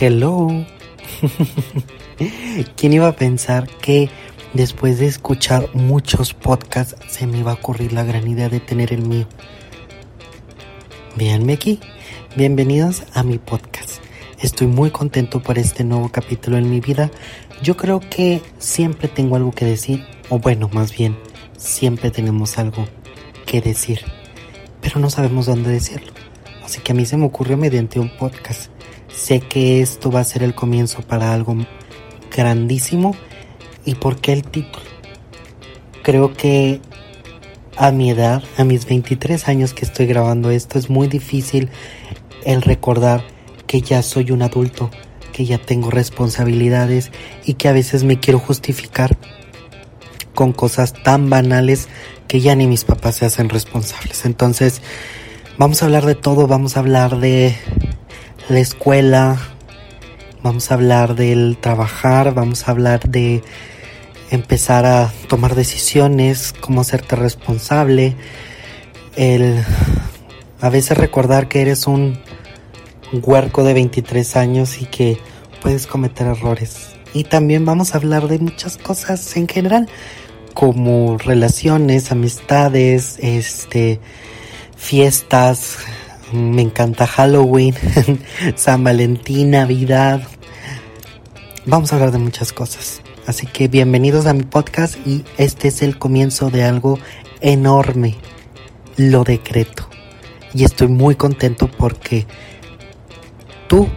Hello. ¿Quién iba a pensar que después de escuchar muchos podcasts se me iba a ocurrir la gran idea de tener el mío? Véanme aquí. Bienvenidos a mi podcast. Estoy muy contento por este nuevo capítulo en mi vida. Yo creo que siempre tengo algo que decir, o bueno, más bien, siempre tenemos algo que decir, pero no sabemos dónde decirlo. Así que a mí se me ocurrió mediante un podcast. Sé que esto va a ser el comienzo para algo grandísimo. ¿Y por qué el título? Creo que a mi edad, a mis 23 años que estoy grabando esto, es muy difícil el recordar que ya soy un adulto, que ya tengo responsabilidades y que a veces me quiero justificar con cosas tan banales que ya ni mis papás se hacen responsables. Entonces, vamos a hablar de todo, vamos a hablar de la escuela, vamos a hablar del trabajar, vamos a hablar de empezar a tomar decisiones, cómo hacerte responsable, el a veces recordar que eres un huerco de 23 años y que puedes cometer errores. Y también vamos a hablar de muchas cosas en general, como relaciones, amistades, este, fiestas. Me encanta Halloween, San Valentín, Navidad. Vamos a hablar de muchas cosas. Así que bienvenidos a mi podcast y este es el comienzo de algo enorme. Lo decreto. Y estoy muy contento porque tú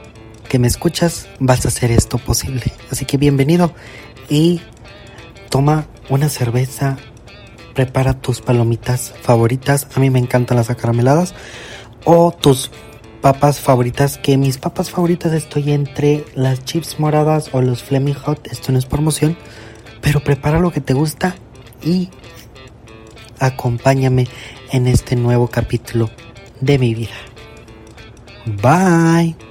que me escuchas vas a hacer esto posible. Así que bienvenido y toma una cerveza, prepara tus palomitas favoritas. A mí me encantan las acarameladas. O tus papas favoritas, que mis papas favoritas estoy entre las chips moradas o los Fleming Hot. Esto no es promoción, pero prepara lo que te gusta y acompáñame en este nuevo capítulo de mi vida. Bye.